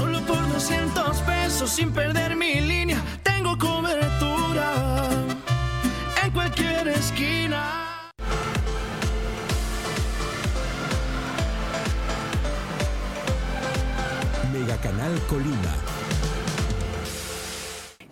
Solo por 200 pesos sin perder mi línea, tengo cobertura en cualquier esquina. Mega Canal Colima.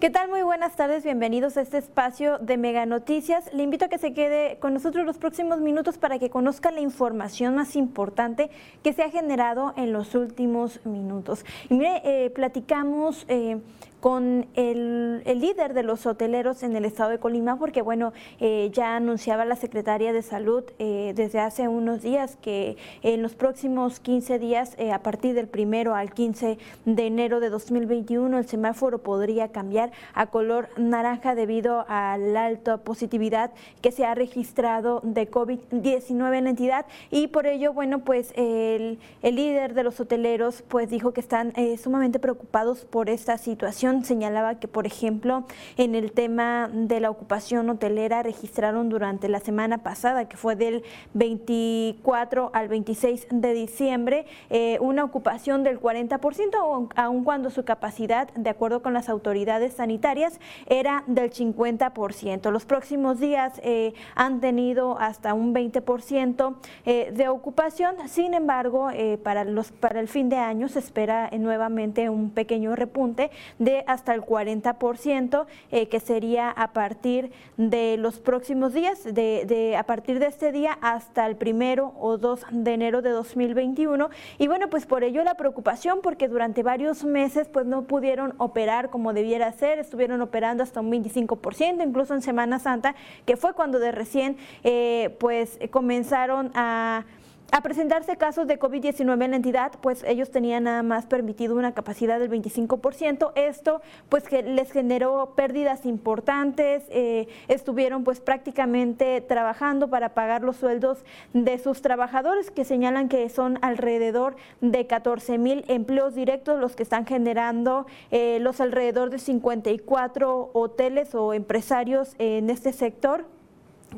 ¿Qué tal? Muy buenas tardes, bienvenidos a este espacio de Mega Noticias. Le invito a que se quede con nosotros los próximos minutos para que conozca la información más importante que se ha generado en los últimos minutos. Y mire, eh, platicamos eh, con el, líder de los hoteleros en el estado de Colima, porque bueno, eh, ya anunciaba la Secretaría de Salud eh, desde hace unos días que en los próximos 15 días, eh, a partir del primero al 15 de enero de 2021, el semáforo podría cambiar a color naranja debido a la alta positividad que se ha registrado de COVID-19 en la entidad. Y por ello, bueno, pues el, el líder de los hoteleros pues dijo que están sumamente preocupados por esta situación señalaba que, por ejemplo, en el tema de la ocupación hotelera registraron durante la semana pasada, que fue del 24 al 26 de diciembre, eh, una ocupación del 40%, aun cuando su capacidad, de acuerdo con las autoridades sanitarias, era del 50%. Los próximos días eh, han tenido hasta un 20% eh, de ocupación, sin embargo, para, los, para el fin de año se espera nuevamente un pequeño repunte de hasta el 40%, eh, que sería a partir de los próximos días, de, a partir de este día hasta el primero o 2 de enero de 2021. Y bueno, pues por ello la preocupación, porque durante varios meses pues no pudieron operar como debiera ser, estuvieron operando hasta un 25%, incluso en Semana Santa, que fue cuando de recién eh, pues comenzaron a a presentarse casos de COVID-19 en la entidad, pues ellos tenían nada más permitido una capacidad del 25%. Esto pues que les generó pérdidas importantes, eh, estuvieron pues prácticamente trabajando para pagar los sueldos de sus trabajadores, que señalan que son alrededor de 14 mil empleos directos los que están generando eh, los alrededor de 54 hoteles o empresarios en este sector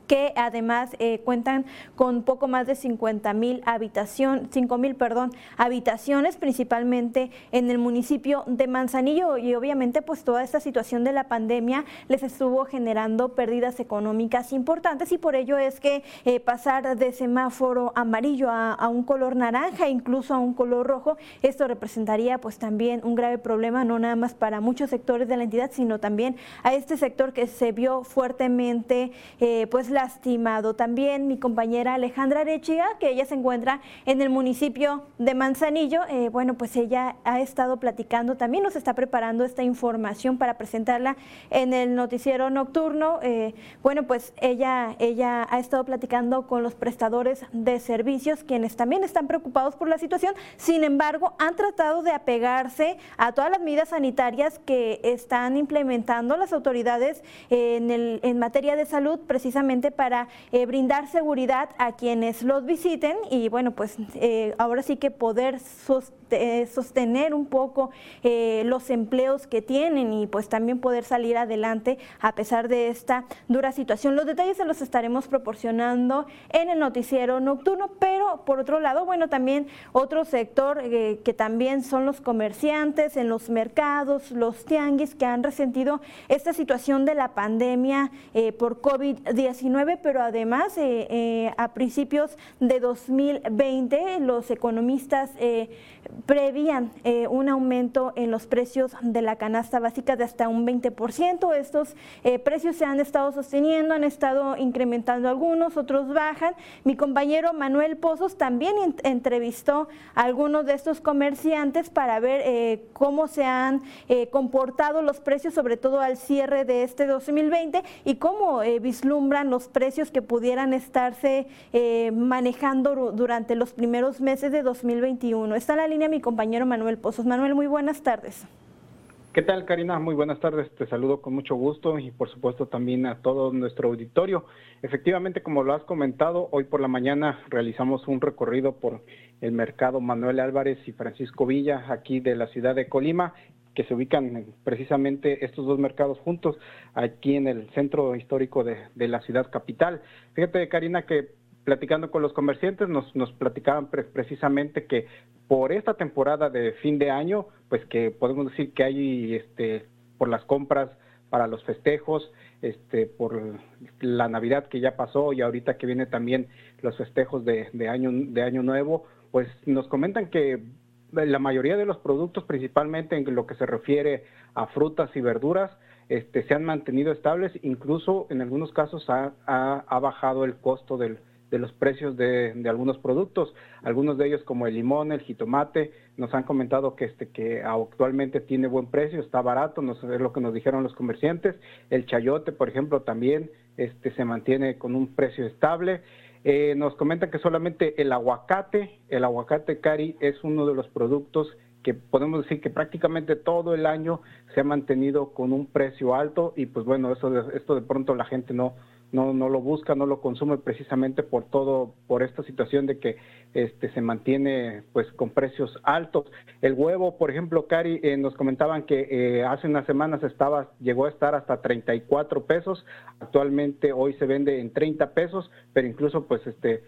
que además eh, cuentan con poco más de 50 mil habitación, 5 mil perdón, habitaciones, principalmente en el municipio de Manzanillo. Y obviamente pues toda esta situación de la pandemia les estuvo generando pérdidas económicas importantes y por ello es que eh, pasar de semáforo amarillo a, un color naranja, incluso a un color rojo, esto representaría pues también un grave problema no nada más para muchos sectores de la entidad, sino también a este sector que se vio fuertemente eh, pues pues, lastimado. También mi compañera Alejandra Arechiga, que ella se encuentra en el municipio de Manzanillo, eh, bueno, pues ella ha estado platicando, también nos está preparando esta información para presentarla en el noticiero nocturno. Eh, bueno, pues ella, ella ha estado platicando con los prestadores de servicios, quienes también están preocupados por la situación, sin embargo, han tratado de apegarse a todas las medidas sanitarias que están implementando las autoridades en, el, en materia de salud, precisamente para eh, brindar seguridad a quienes los visiten y bueno, pues eh, ahora sí que poder eh, sostener un poco los empleos que tienen y pues también poder salir adelante a pesar de esta dura situación. Los detalles se los estaremos proporcionando en el noticiero nocturno, pero por otro lado, bueno, también otro sector que también son los comerciantes en los mercados, los tianguis que han resentido esta situación de la pandemia por COVID-19 COVID-19, pero además a principios de 2020 los economistas prevían un aumento en los precios de la canasta básica de hasta un 20%. Estos precios se han estado sosteniendo, han estado incrementando algunos, otros bajan. Mi compañero Manuel Pozos también entrevistó a algunos de estos comerciantes para ver eh, cómo se han eh, comportado los precios, sobre todo al cierre de este 2020, y cómo eh, vislumbran los precios que pudieran estarse manejando durante los primeros meses de 2021. Está la línea mi compañero Manuel Pozos. Manuel, muy buenas tardes. ¿Qué tal, Karina? Muy buenas tardes. Te saludo con mucho gusto y, por supuesto, también a todo nuestro auditorio. Efectivamente, como lo has comentado, hoy por la mañana realizamos un recorrido por el mercado Manuel Álvarez y Francisco Villa, aquí de la ciudad de Colima, que se ubican precisamente estos dos mercados juntos, aquí en el centro histórico de, de la ciudad capital. Fíjate, Karina, que platicando con los comerciantes nos, platicaban precisamente que por esta temporada de fin de año, pues que podemos decir que hay este por las compras para los festejos, este por la Navidad que ya pasó y ahorita que viene también los festejos de, año de año nuevo, pues nos comentan que la mayoría de los productos, principalmente en lo que se refiere a frutas y verduras, este, se han mantenido estables, incluso en algunos casos ha bajado el costo del, de los precios de, algunos productos. Algunos de ellos, como el limón, el jitomate, nos han comentado que este que actualmente tiene buen precio, está barato, no es lo que nos dijeron los comerciantes. El chayote, por ejemplo, también este se mantiene con un precio estable. Eh, nos comentan que solamente el aguacate, el aguacate cari es uno de los productos que podemos decir que prácticamente todo el año se ha mantenido con un precio alto y pues bueno, eso esto de pronto la gente no no, no lo busca, no lo consume precisamente por todo, por esta situación de que este se mantiene pues con precios altos. El huevo, por ejemplo, Cari, eh, nos comentaban que eh, hace unas semanas estaba, llegó a estar hasta 34 pesos, actualmente hoy se vende en 30 pesos, pero incluso pues este,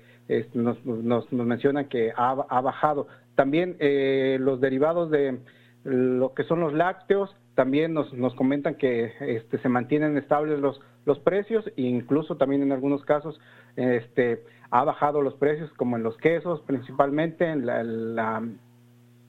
nos, nos, mencionan que ha, ha bajado. También eh, los derivados de lo que son los lácteos, también nos, nos comentan que este, se mantienen estables los, los precios e incluso también en algunos casos este, ha bajado los precios como en los quesos principalmente, en la,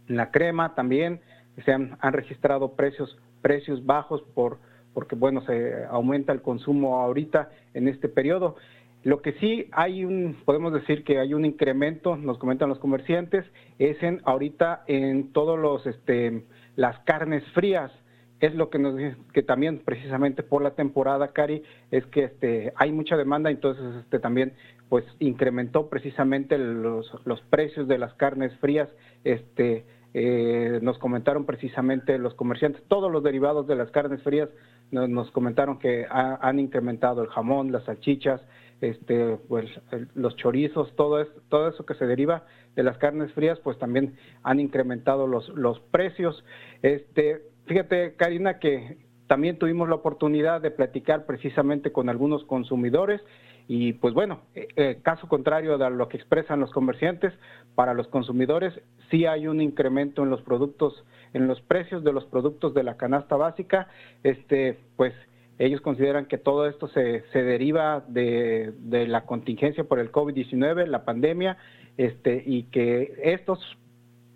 la, crema también, se han, han, registrado precios, precios bajos por, porque bueno, se aumenta el consumo ahorita en este periodo. Lo que sí hay un, podemos decir que hay un incremento, nos comentan los comerciantes, es en ahorita en todos los, este, las carnes frías. Es lo que nos que también precisamente por la temporada Cari es que este hay mucha demanda entonces este también pues incrementó precisamente los, los precios de las carnes frías. Este eh, nos comentaron precisamente los comerciantes todos los derivados de las carnes frías nos, comentaron que han incrementado el jamón las salchichas este pues los chorizos todo todo eso que se deriva de las carnes frías pues también han incrementado los los precios. Este Fíjate, Karina, que también tuvimos la oportunidad de platicar precisamente con algunos consumidores y pues bueno, eh, eh, caso contrario de lo que expresan los comerciantes, para los consumidores sí hay un incremento en los productos, en los precios de los productos de la canasta básica, este, pues ellos consideran que todo esto se, deriva de, la contingencia por el COVID-19, la pandemia, este, y que estos,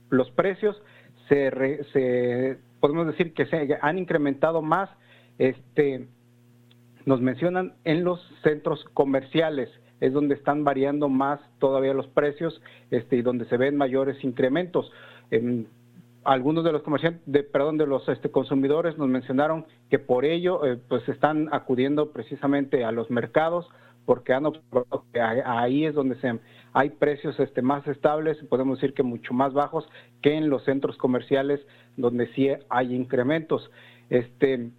los precios se, podemos decir que han incrementado más, este, nos mencionan en los centros comerciales, es donde están variando más todavía los precios este, y donde se ven mayores incrementos. Algunos de los comerciantes, perdón, de los este, consumidores nos mencionaron que por ello eh, pues están acudiendo precisamente a los mercados porque han observado que ahí es donde se, hay precios este, más estables, podemos decir que mucho más bajos que en los centros comerciales donde sí hay incrementos. Este,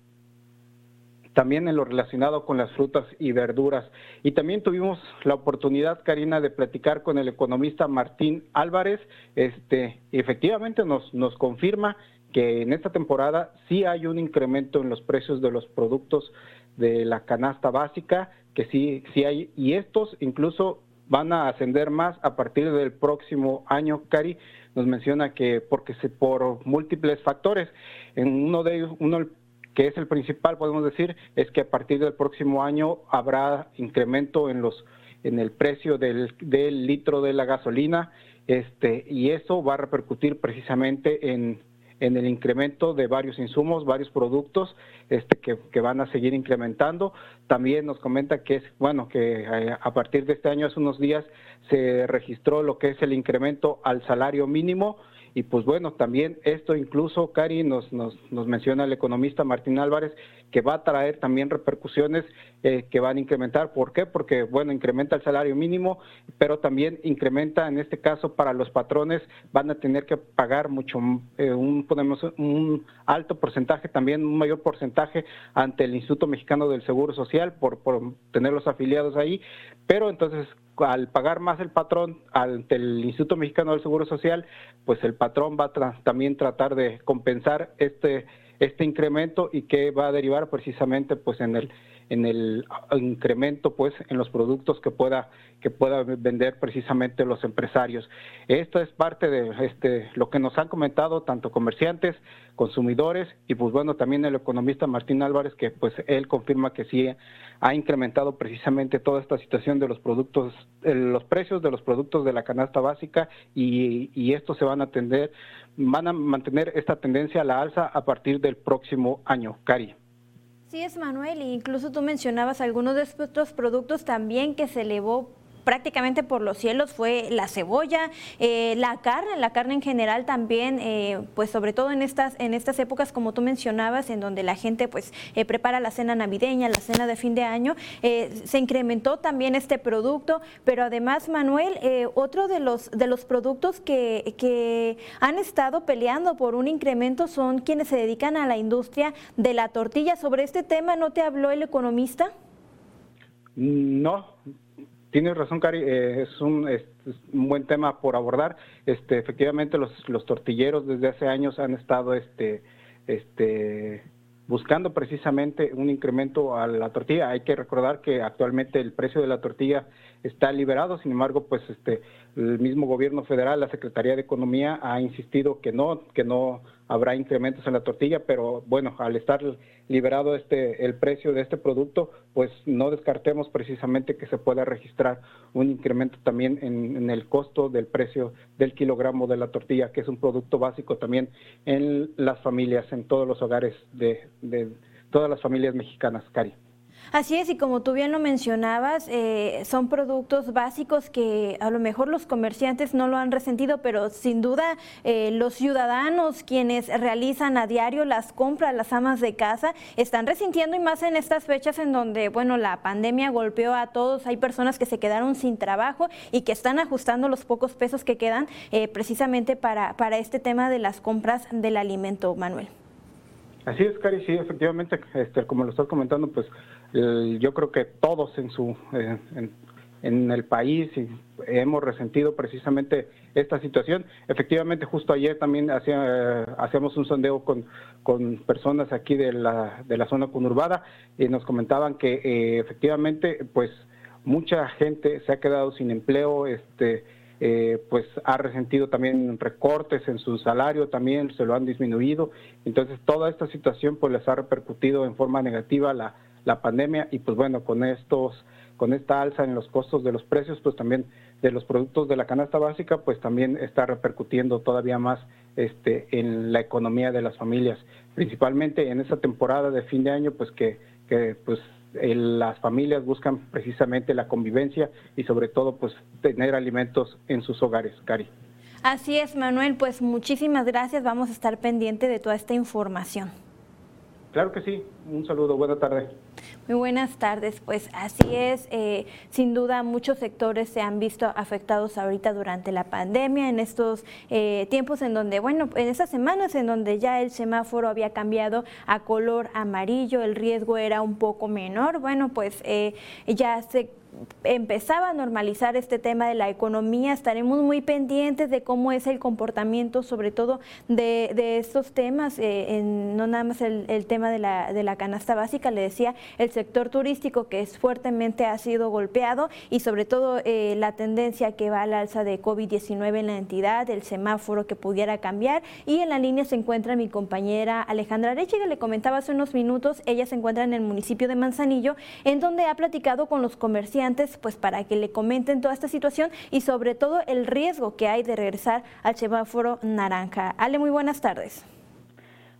también en lo relacionado con las frutas y verduras. Y también tuvimos la oportunidad, Karina, de platicar con el economista Martín Álvarez. Este, efectivamente nos, nos confirma que en esta temporada sí hay un incremento en los precios de los productos de la canasta básica, que sí, sí hay, y estos incluso van a ascender más a partir del próximo año, Cari nos menciona que porque se por múltiples factores, en uno de ellos, uno que es el principal, podemos decir, es que a partir del próximo año habrá incremento en los en el precio del, del litro de la gasolina, este, y eso va a repercutir precisamente en, en el incremento de varios insumos, varios productos este, que, que, van a seguir incrementando. También nos comenta que es bueno que eh, a partir de este año, hace unos días, se registró lo que es el incremento al salario mínimo y pues bueno, también esto incluso, Cari, nos, nos, nos menciona el economista Martín Álvarez, que va a traer también repercusiones eh, que van a incrementar. ¿Por qué? Porque, bueno, incrementa el salario mínimo, pero también incrementa, en este caso, para los patrones, van a tener que pagar mucho, eh, un, podemos, un alto porcentaje, también un mayor porcentaje ante el Instituto Mexicano del Seguro Social por, por tener los afiliados ahí, pero entonces al pagar más el patrón ante el Instituto Mexicano del Seguro Social, pues el patrón va a también tratar de compensar este este incremento y que va a derivar precisamente pues en el en el incremento pues en los productos que pueda que pueda vender precisamente los empresarios. Esto es parte de este lo que nos han comentado tanto comerciantes, consumidores y pues bueno, también el economista Martín Álvarez que pues él confirma que sí ha incrementado precisamente toda esta situación de los productos eh, los precios de los productos de la canasta básica y, y estos se van a atender van a mantener esta tendencia a la alza a partir del próximo año. Cari. Sí, es Manuel, incluso tú mencionabas algunos de estos productos también que se elevó prácticamente por los cielos fue la cebolla, eh, la carne, la carne en general también, eh, pues sobre todo en estas, en estas épocas como tú mencionabas, en donde la gente pues eh, prepara la cena navideña, la cena de fin de año, se incrementó también este producto, pero además Manuel, otro de los, de los productos que, que han estado peleando por un incremento son quienes se dedican a la industria de la tortilla. ¿Sobre este tema no te habló el economista? No, Tienes razón, Cari, eh, es, un, un, buen tema por abordar. Este, efectivamente, los, los tortilleros desde hace años han estado este, este, buscando precisamente un incremento a la tortilla. Hay que recordar que actualmente el precio de la tortilla está liberado, sin embargo, pues este, el mismo gobierno federal, la Secretaría de Economía ha insistido que no, que no habrá incrementos en la tortilla, pero bueno, al estar liberado este el precio de este producto, pues no descartemos precisamente que se pueda registrar un incremento también en, el costo del precio del kilogramo de la tortilla, que es un producto básico también en las familias, en todos los hogares de, de todas las familias mexicanas, Cari. Así es, y como tú bien lo mencionabas, eh, son productos básicos que a lo mejor los comerciantes no lo han resentido, pero sin duda eh, los ciudadanos quienes realizan a diario las compras, las amas de casa, están resintiendo y más en estas fechas en donde, bueno, la pandemia golpeó a todos, hay personas que se quedaron sin trabajo y que están ajustando los pocos pesos que quedan eh, precisamente para, para este tema de las compras del alimento, Manuel. Así es, Cari, sí, efectivamente, este, como lo estás comentando, pues yo creo que todos en su eh, en, el país hemos resentido precisamente esta situación. Efectivamente, justo ayer también hacía, hacíamos un sondeo con, con personas aquí de la, de la zona conurbada y nos comentaban que eh, efectivamente, pues mucha gente se ha quedado sin empleo, este, eh, pues ha resentido también recortes en su salario, también se lo han disminuido. Entonces, toda esta situación pues les ha repercutido en forma negativa la la pandemia y pues bueno, con estos con esta alza en los costos de los precios, pues también de los productos de la canasta básica, pues también está repercutiendo todavía más este en la economía de las familias, principalmente en esta temporada de fin de año, pues que, que pues las familias buscan precisamente la convivencia y sobre todo pues tener alimentos en sus hogares, Cari. Así es, Manuel, pues muchísimas gracias, vamos a estar pendiente de toda esta información. Claro que sí, un saludo, buena tarde. Muy buenas tardes, pues así es, eh, sin duda muchos sectores se han visto afectados ahorita durante la pandemia, en estos eh, tiempos en donde, bueno, en estas semanas en donde ya el semáforo había cambiado a color amarillo, el riesgo era un poco menor, bueno, pues eh, ya se empezaba a normalizar este tema de la economía. Estaremos muy pendientes de cómo es el comportamiento, sobre todo de, estos temas, eh, no nada más el, tema de la, de la, canasta básica, le decía, el sector turístico que es fuertemente ha sido golpeado y sobre todo eh, la tendencia que va al alza de COVID-19 en la entidad, el semáforo que pudiera cambiar. Y en la línea se encuentra mi compañera Alejandra Arechiga, le comentaba hace unos minutos, ella se encuentra en el municipio de Manzanillo, en donde ha platicado con los comerciantes pues para que le comenten toda esta situación y sobre todo el riesgo que hay de regresar al semáforo naranja. Ale, muy buenas tardes.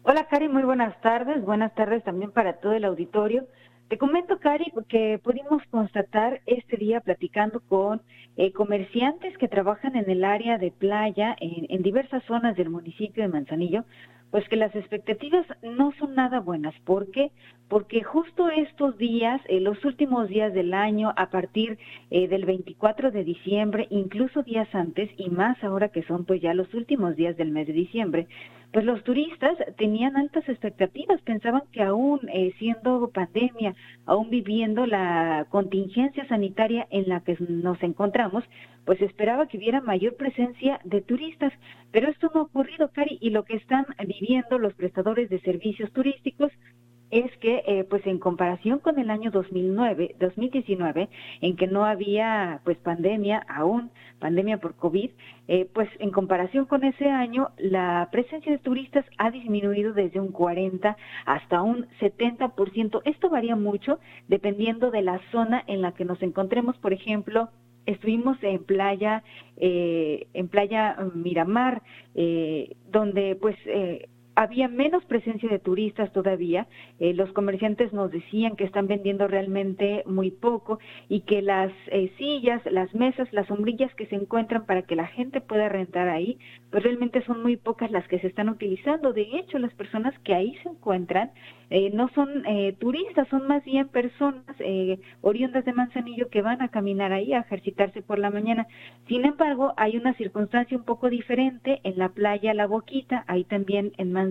Hola, Cari, muy buenas tardes. Buenas tardes también para todo el auditorio. Te comento, Cari, que pudimos constatar este día platicando con eh, comerciantes que trabajan en el área de playa en diversas zonas del municipio de Manzanillo, pues que las expectativas no son nada buenas. ¿Por qué? Porque justo estos días, eh, los últimos días del año, a partir eh, del 24 de diciembre, incluso días antes, y más ahora que son pues ya los últimos días del mes de diciembre, pues los turistas tenían altas expectativas, pensaban que aún eh, siendo pandemia, aún viviendo la contingencia sanitaria en la que nos encontramos, pues esperaba que hubiera mayor presencia de turistas, pero esto no ha ocurrido, Cari, y lo que están viviendo los prestadores de servicios turísticos es que, eh, pues en comparación con el año 2009, 2019, en que no había, pues pandemia aún, pandemia por COVID, eh, pues en comparación con ese año, la presencia de turistas ha disminuido desde un 40 hasta un 70%. Esto varía mucho dependiendo de la zona en la que nos encontremos. Por ejemplo, estuvimos en playa, eh, en playa Miramar, donde pues había menos presencia de turistas todavía. Eh, los comerciantes nos decían que están vendiendo realmente muy poco y que las eh, sillas, las mesas, las sombrillas que se encuentran para que la gente pueda rentar ahí, pues realmente son muy pocas las que se están utilizando. De hecho, las personas que ahí se encuentran eh, no son turistas, son más bien personas oriundas de Manzanillo que van a caminar ahí a ejercitarse por la mañana. Sin embargo, hay una circunstancia un poco diferente en la playa La Boquita, ahí también en Manzanillo.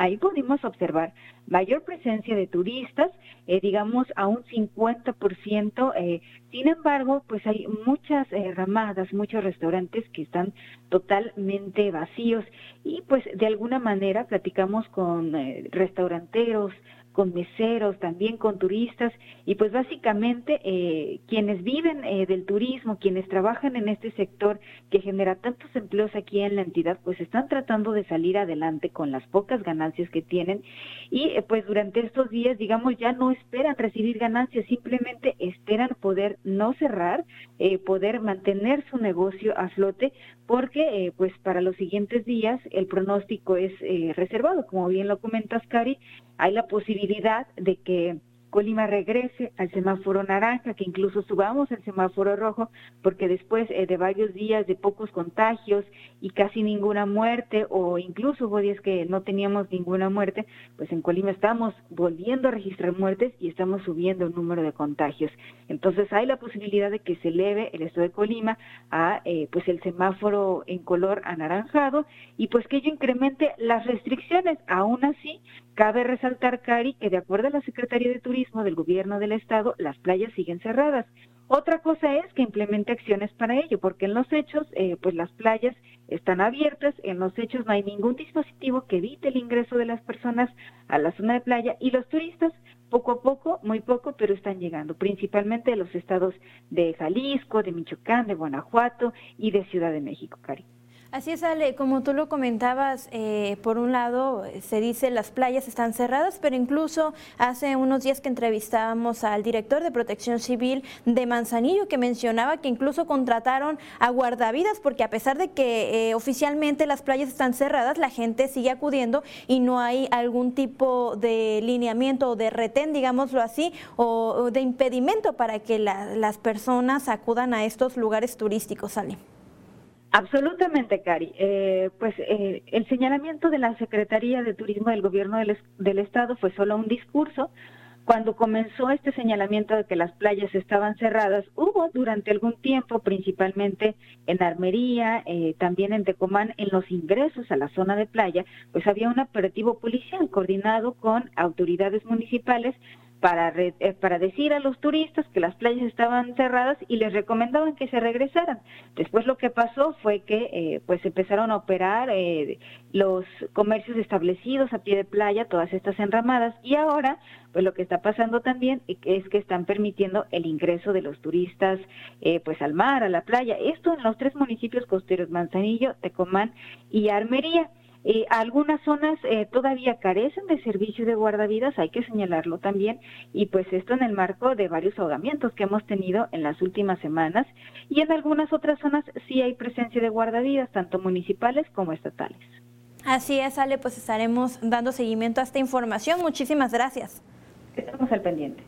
Ahí pudimos observar mayor presencia de turistas, eh, digamos a un 50%. Eh, sin embargo, pues hay muchas eh, ramadas, muchos restaurantes que están totalmente vacíos y pues de alguna manera platicamos con restauranteros, con meseros, también con turistas y pues básicamente eh, quienes viven eh, del turismo, quienes trabajan en este sector que genera tantos empleos aquí en la entidad, pues están tratando de salir adelante con las pocas ganancias que tienen y eh, pues durante estos días, digamos, ya no esperan recibir ganancias, simplemente esperan poder no cerrar, poder mantener su negocio a flote porque pues para los siguientes días el pronóstico es reservado, como bien lo comentas, Cari, hay la posibilidad de que Colima regrese al semáforo naranja, que incluso subamos al semáforo rojo, porque después eh, de varios días de pocos contagios y casi ninguna muerte, o incluso hubo días que no teníamos ninguna muerte, pues en Colima estamos volviendo a registrar muertes y estamos subiendo el número de contagios. Entonces hay la posibilidad de que se eleve el estado de Colima a eh, pues el semáforo en color anaranjado y pues que ello incremente las restricciones. Aún así, cabe resaltar, Cari, que de acuerdo a la Secretaría de Turismo, del gobierno del estado, las playas siguen cerradas. Otra cosa es que implemente acciones para ello, porque en los hechos, eh, pues las playas están abiertas, en los hechos no hay ningún dispositivo que evite el ingreso de las personas a la zona de playa y los turistas poco a poco, muy poco, pero están llegando, principalmente de los estados de Jalisco, de Michoacán, de Guanajuato y de Ciudad de México, Cari. Así es, Ale, como tú lo comentabas, eh, por un lado se dice las playas están cerradas, pero incluso hace unos días que entrevistábamos al director de Protección Civil de Manzanillo, que mencionaba que incluso contrataron a guardavidas, porque a pesar de que eh, oficialmente las playas están cerradas, la gente sigue acudiendo y no hay algún tipo de lineamiento o de retén, digámoslo así, o, de impedimento para que las personas acudan a estos lugares turísticos, Ale. Absolutamente, Cari. Eh, pues eh, el señalamiento de la Secretaría de Turismo del Gobierno del, Estado fue solo un discurso. Cuando comenzó este señalamiento de que las playas estaban cerradas, hubo durante algún tiempo, principalmente en Armería, eh, también en Tecomán, en los ingresos a la zona de playa, pues había un operativo policial coordinado con autoridades municipales para, eh, para decir a los turistas que las playas estaban cerradas y les recomendaban que se regresaran. Después lo que pasó fue que eh, pues empezaron a operar eh, los comercios establecidos a pie de playa, todas estas enramadas, y ahora pues lo que está pasando también es que están permitiendo el ingreso de los turistas pues al mar, a la playa. Esto en los tres municipios costeros, Manzanillo, Tecomán y Armería. Eh, algunas zonas eh, todavía carecen de servicio de guardavidas, hay que señalarlo también, y pues esto en el marco de varios ahogamientos que hemos tenido en las últimas semanas, y en algunas otras zonas sí hay presencia de guardavidas, tanto municipales como estatales. Así es, Ale, pues estaremos dando seguimiento a esta información. Muchísimas gracias. Estamos al pendiente.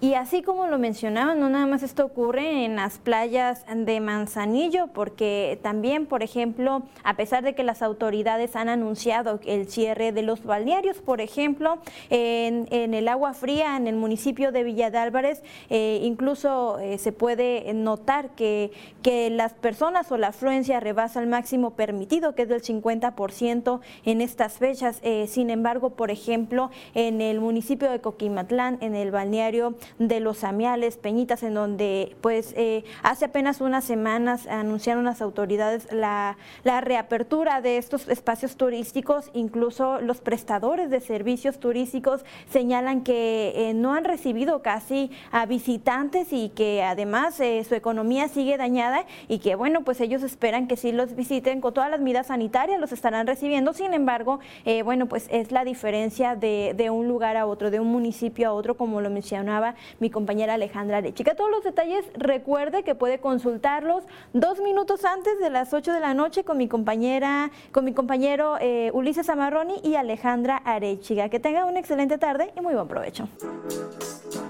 Y así como lo mencionaban, no nada más esto ocurre en las playas de Manzanillo, porque también, por ejemplo, a pesar de que las autoridades han anunciado el cierre de los balnearios, por ejemplo, en, el agua fría, en el municipio de Villa de Álvarez, eh, incluso eh, se puede notar que, que las personas o la afluencia rebasa el máximo permitido, que es del 50% en estas fechas. Eh, sin embargo, por ejemplo, en el municipio de Coquimatlán, en el balneario de los Amiales, Peñitas, en donde pues eh, hace apenas unas semanas anunciaron las autoridades la, reapertura de estos espacios turísticos, incluso los prestadores de servicios turísticos señalan que eh, no han recibido casi a visitantes y que además eh, su economía sigue dañada y que bueno, pues ellos esperan que si los visiten con todas las medidas sanitarias, los estarán recibiendo, sin embargo, bueno, pues es la diferencia de, de un lugar a otro, de un municipio a otro, como lo mencionaba mi compañera Alejandra Arechiga. Todos los detalles recuerde que puede consultarlos dos minutos antes de las 8 de la noche con mi compañera, con mi compañero eh, Ulises Amarroni y Alejandra Arechiga. Que tenga una excelente tarde y muy buen provecho.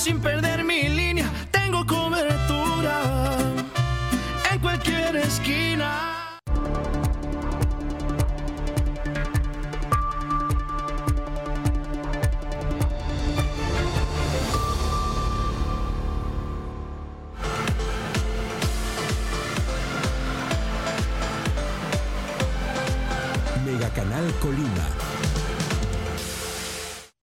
sin perder